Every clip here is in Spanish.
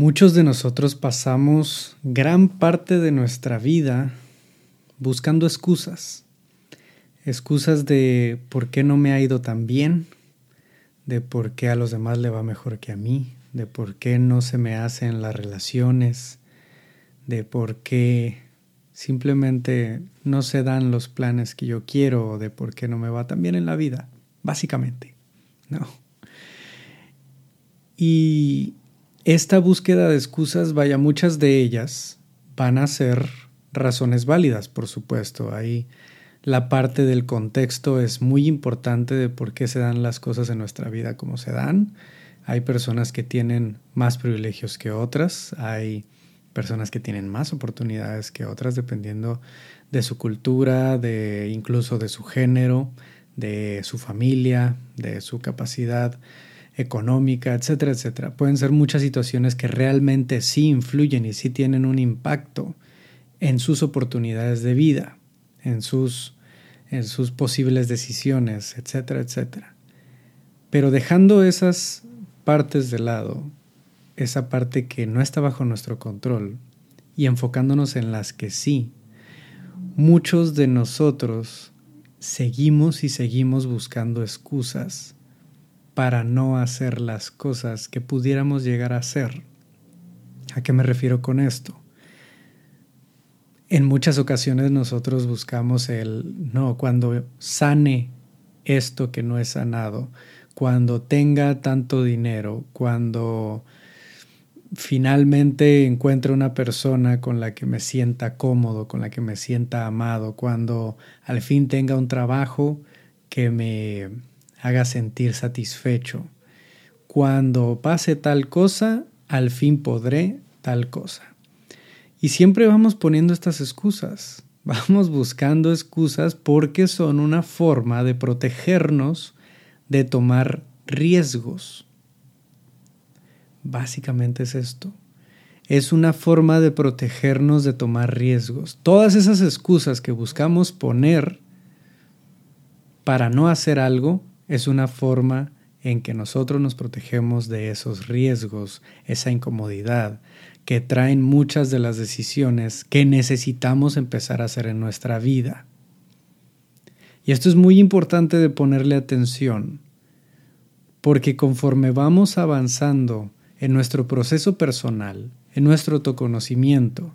Muchos de nosotros pasamos gran parte de nuestra vida buscando excusas. Excusas de por qué no me ha ido tan bien, de por qué a los demás le va mejor que a mí, de por qué no se me hacen las relaciones, de por qué simplemente no se dan los planes que yo quiero de por qué no me va tan bien en la vida, básicamente. No. Y esta búsqueda de excusas, vaya, muchas de ellas van a ser razones válidas, por supuesto. Ahí la parte del contexto es muy importante de por qué se dan las cosas en nuestra vida como se dan. Hay personas que tienen más privilegios que otras, hay personas que tienen más oportunidades que otras dependiendo de su cultura, de incluso de su género, de su familia, de su capacidad económica, etcétera, etcétera. Pueden ser muchas situaciones que realmente sí influyen y sí tienen un impacto en sus oportunidades de vida, en sus, en sus posibles decisiones, etcétera, etcétera. Pero dejando esas partes de lado, esa parte que no está bajo nuestro control, y enfocándonos en las que sí, muchos de nosotros seguimos y seguimos buscando excusas para no hacer las cosas que pudiéramos llegar a hacer. ¿A qué me refiero con esto? En muchas ocasiones nosotros buscamos el, no, cuando sane esto que no es sanado, cuando tenga tanto dinero, cuando finalmente encuentre una persona con la que me sienta cómodo, con la que me sienta amado, cuando al fin tenga un trabajo que me haga sentir satisfecho. Cuando pase tal cosa, al fin podré tal cosa. Y siempre vamos poniendo estas excusas. Vamos buscando excusas porque son una forma de protegernos de tomar riesgos. Básicamente es esto. Es una forma de protegernos de tomar riesgos. Todas esas excusas que buscamos poner para no hacer algo es una forma en que nosotros nos protegemos de esos riesgos, esa incomodidad que traen muchas de las decisiones que necesitamos empezar a hacer en nuestra vida. Y esto es muy importante de ponerle atención, porque conforme vamos avanzando en nuestro proceso personal, en nuestro autoconocimiento,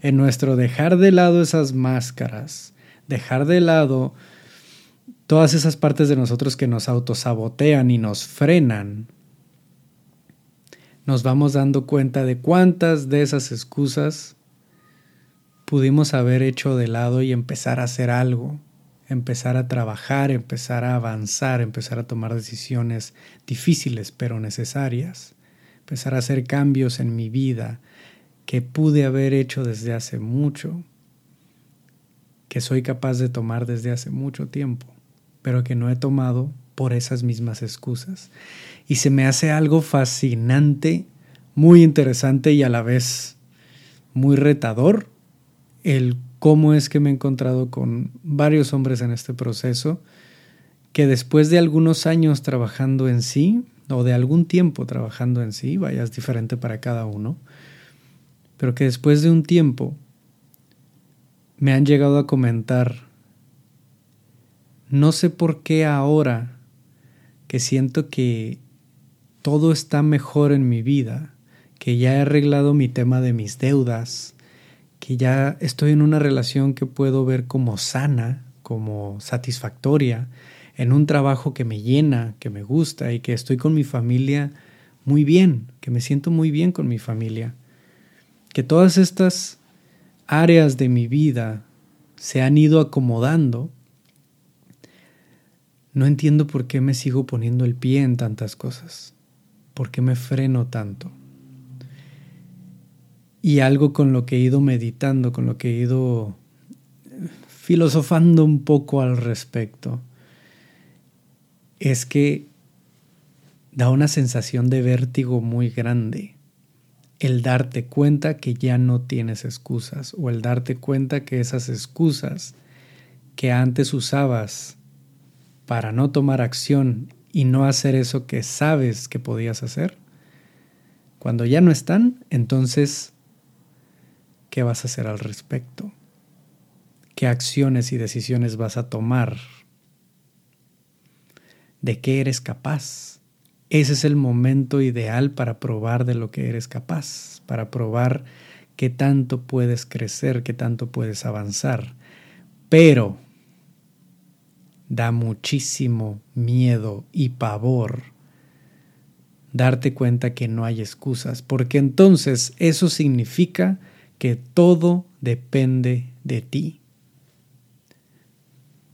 en nuestro dejar de lado esas máscaras, dejar de lado todas esas partes de nosotros que nos autosabotean y nos frenan, nos vamos dando cuenta de cuántas de esas excusas pudimos haber hecho de lado y empezar a hacer algo, empezar a trabajar, empezar a avanzar, empezar a tomar decisiones difíciles pero necesarias, empezar a hacer cambios en mi vida que pude haber hecho desde hace mucho, que soy capaz de tomar desde hace mucho tiempo pero que no he tomado por esas mismas excusas. Y se me hace algo fascinante, muy interesante y a la vez muy retador el cómo es que me he encontrado con varios hombres en este proceso que después de algunos años trabajando en sí, o de algún tiempo trabajando en sí, vaya, es diferente para cada uno, pero que después de un tiempo me han llegado a comentar no sé por qué ahora que siento que todo está mejor en mi vida, que ya he arreglado mi tema de mis deudas, que ya estoy en una relación que puedo ver como sana, como satisfactoria, en un trabajo que me llena, que me gusta y que estoy con mi familia muy bien, que me siento muy bien con mi familia. Que todas estas áreas de mi vida se han ido acomodando no entiendo por qué me sigo poniendo el pie en tantas cosas, por qué me freno tanto. Y algo con lo que he ido meditando, con lo que he ido filosofando un poco al respecto, es que da una sensación de vértigo muy grande el darte cuenta que ya no tienes excusas o el darte cuenta que esas excusas que antes usabas para no tomar acción y no hacer eso que sabes que podías hacer, Cuando ya no están, entonces, ¿qué vas a hacer al respecto? ¿Qué acciones y decisiones vas a tomar? ¿De qué eres capaz? Ese es el momento ideal para probar de lo que eres capaz, para probar qué tanto puedes crecer, qué tanto puedes avanzar. Pero da muchísimo miedo y pavor darte cuenta que no hay excusas, porque entonces eso significa que todo depende de ti.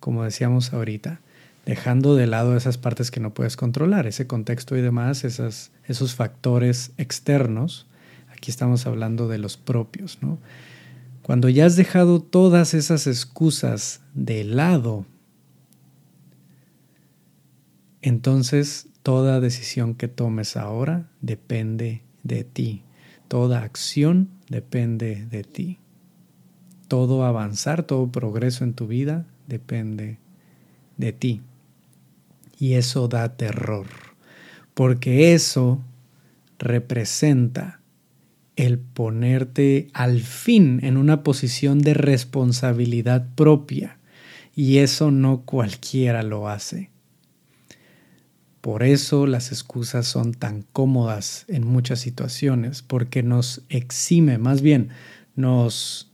Como decíamos ahorita, dejando de lado esas partes que no puedes controlar, ese contexto y demás, esas, esos factores externos, aquí estamos hablando de los propios, ¿no? Cuando ya has dejado todas esas excusas de lado, entonces toda decisión que tomes ahora depende de ti. Toda acción depende de ti. Todo avanzar, todo progreso en tu vida depende de ti. Y eso da terror, porque eso representa el ponerte al fin en una posición de responsabilidad propia. Y eso no cualquiera lo hace. Por eso las excusas son tan cómodas en muchas situaciones, porque nos exime, más bien nos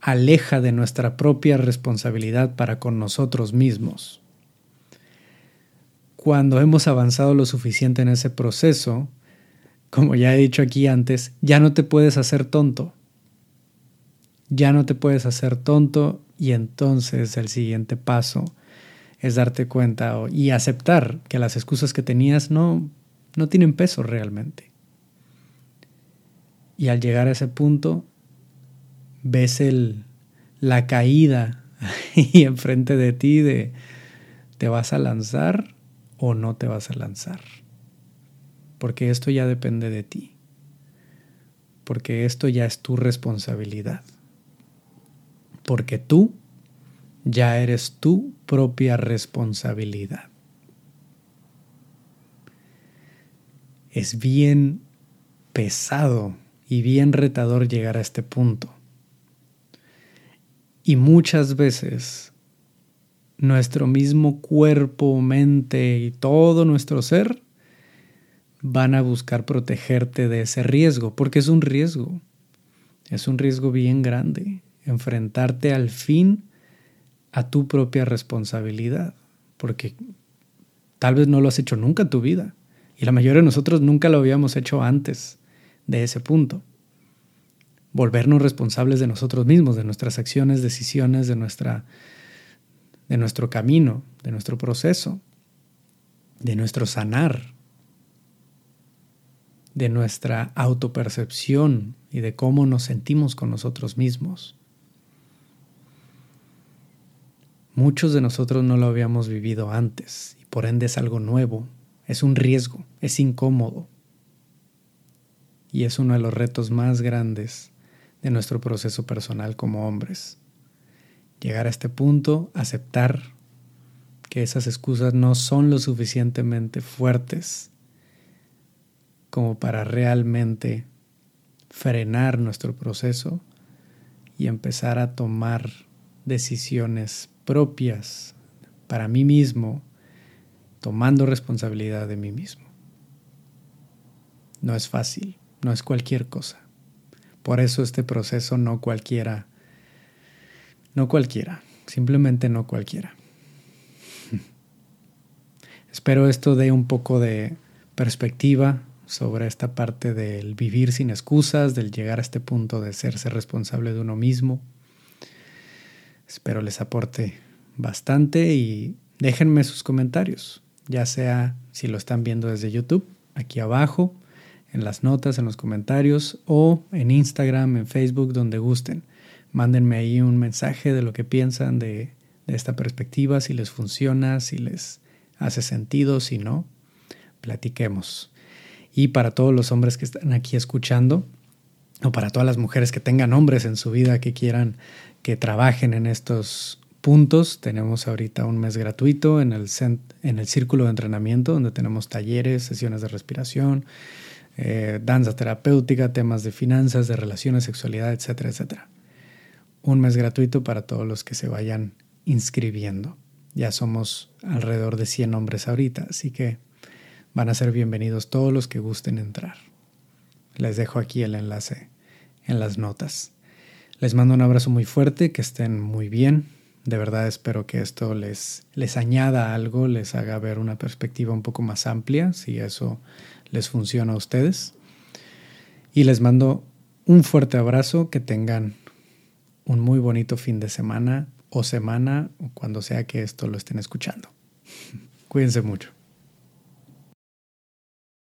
aleja de nuestra propia responsabilidad para con nosotros mismos. Cuando hemos avanzado lo suficiente en ese proceso, como ya he dicho aquí antes, ya no te puedes hacer tonto. Ya no te puedes hacer tonto y entonces el siguiente paso es darte cuenta y aceptar que las excusas que tenías no, no tienen peso realmente. Y al llegar a ese punto, ves el, la caída y enfrente de ti de te vas a lanzar o no te vas a lanzar. Porque esto ya depende de ti. Porque esto ya es tu responsabilidad. Porque tú ya eres tu propia responsabilidad. Es bien pesado y bien retador llegar a este punto. Y muchas veces nuestro mismo cuerpo, mente y todo nuestro ser van a buscar protegerte de ese riesgo, porque es un riesgo. Es un riesgo bien grande enfrentarte al fin a tu propia responsabilidad, porque tal vez no lo has hecho nunca en tu vida y la mayoría de nosotros nunca lo habíamos hecho antes de ese punto. Volvernos responsables de nosotros mismos, de nuestras acciones, decisiones, de, nuestra, de nuestro camino, de nuestro proceso, de nuestro sanar, de nuestra autopercepción y de cómo nos sentimos con nosotros mismos. Muchos de nosotros no lo habíamos vivido antes y por ende es algo nuevo, es un riesgo, es incómodo. Y es uno de los retos más grandes de nuestro proceso personal como hombres. Llegar a este punto, aceptar que esas excusas no son lo suficientemente fuertes como para realmente frenar nuestro proceso y empezar a tomar decisiones propias para mí mismo, tomando responsabilidad de mí mismo. No es fácil, no es cualquier cosa. Por eso este proceso no cualquiera, no cualquiera, simplemente no cualquiera. Espero esto dé un poco de perspectiva sobre esta parte del vivir sin excusas, del llegar a este punto de serse responsable de uno mismo. Espero les aporte bastante y déjenme sus comentarios, ya sea si lo están viendo desde YouTube, aquí abajo, en las notas, en los comentarios o en Instagram, en Facebook, donde gusten. Mándenme ahí un mensaje de lo que piensan de, de esta perspectiva, si les funciona, si les hace sentido, si no, platiquemos. Y para todos los hombres que están aquí escuchando, o para todas las mujeres que tengan hombres en su vida que quieran que trabajen en estos puntos, tenemos ahorita un mes gratuito en el, en el círculo de entrenamiento donde tenemos talleres, sesiones de respiración, eh, danza terapéutica, temas de finanzas, de relaciones, sexualidad, etcétera, etcétera. Un mes gratuito para todos los que se vayan inscribiendo. Ya somos alrededor de 100 hombres ahorita, así que van a ser bienvenidos todos los que gusten entrar. Les dejo aquí el enlace en las notas. Les mando un abrazo muy fuerte, que estén muy bien. De verdad espero que esto les, les añada algo, les haga ver una perspectiva un poco más amplia, si eso les funciona a ustedes. Y les mando un fuerte abrazo, que tengan un muy bonito fin de semana o semana cuando sea que esto lo estén escuchando. Cuídense mucho.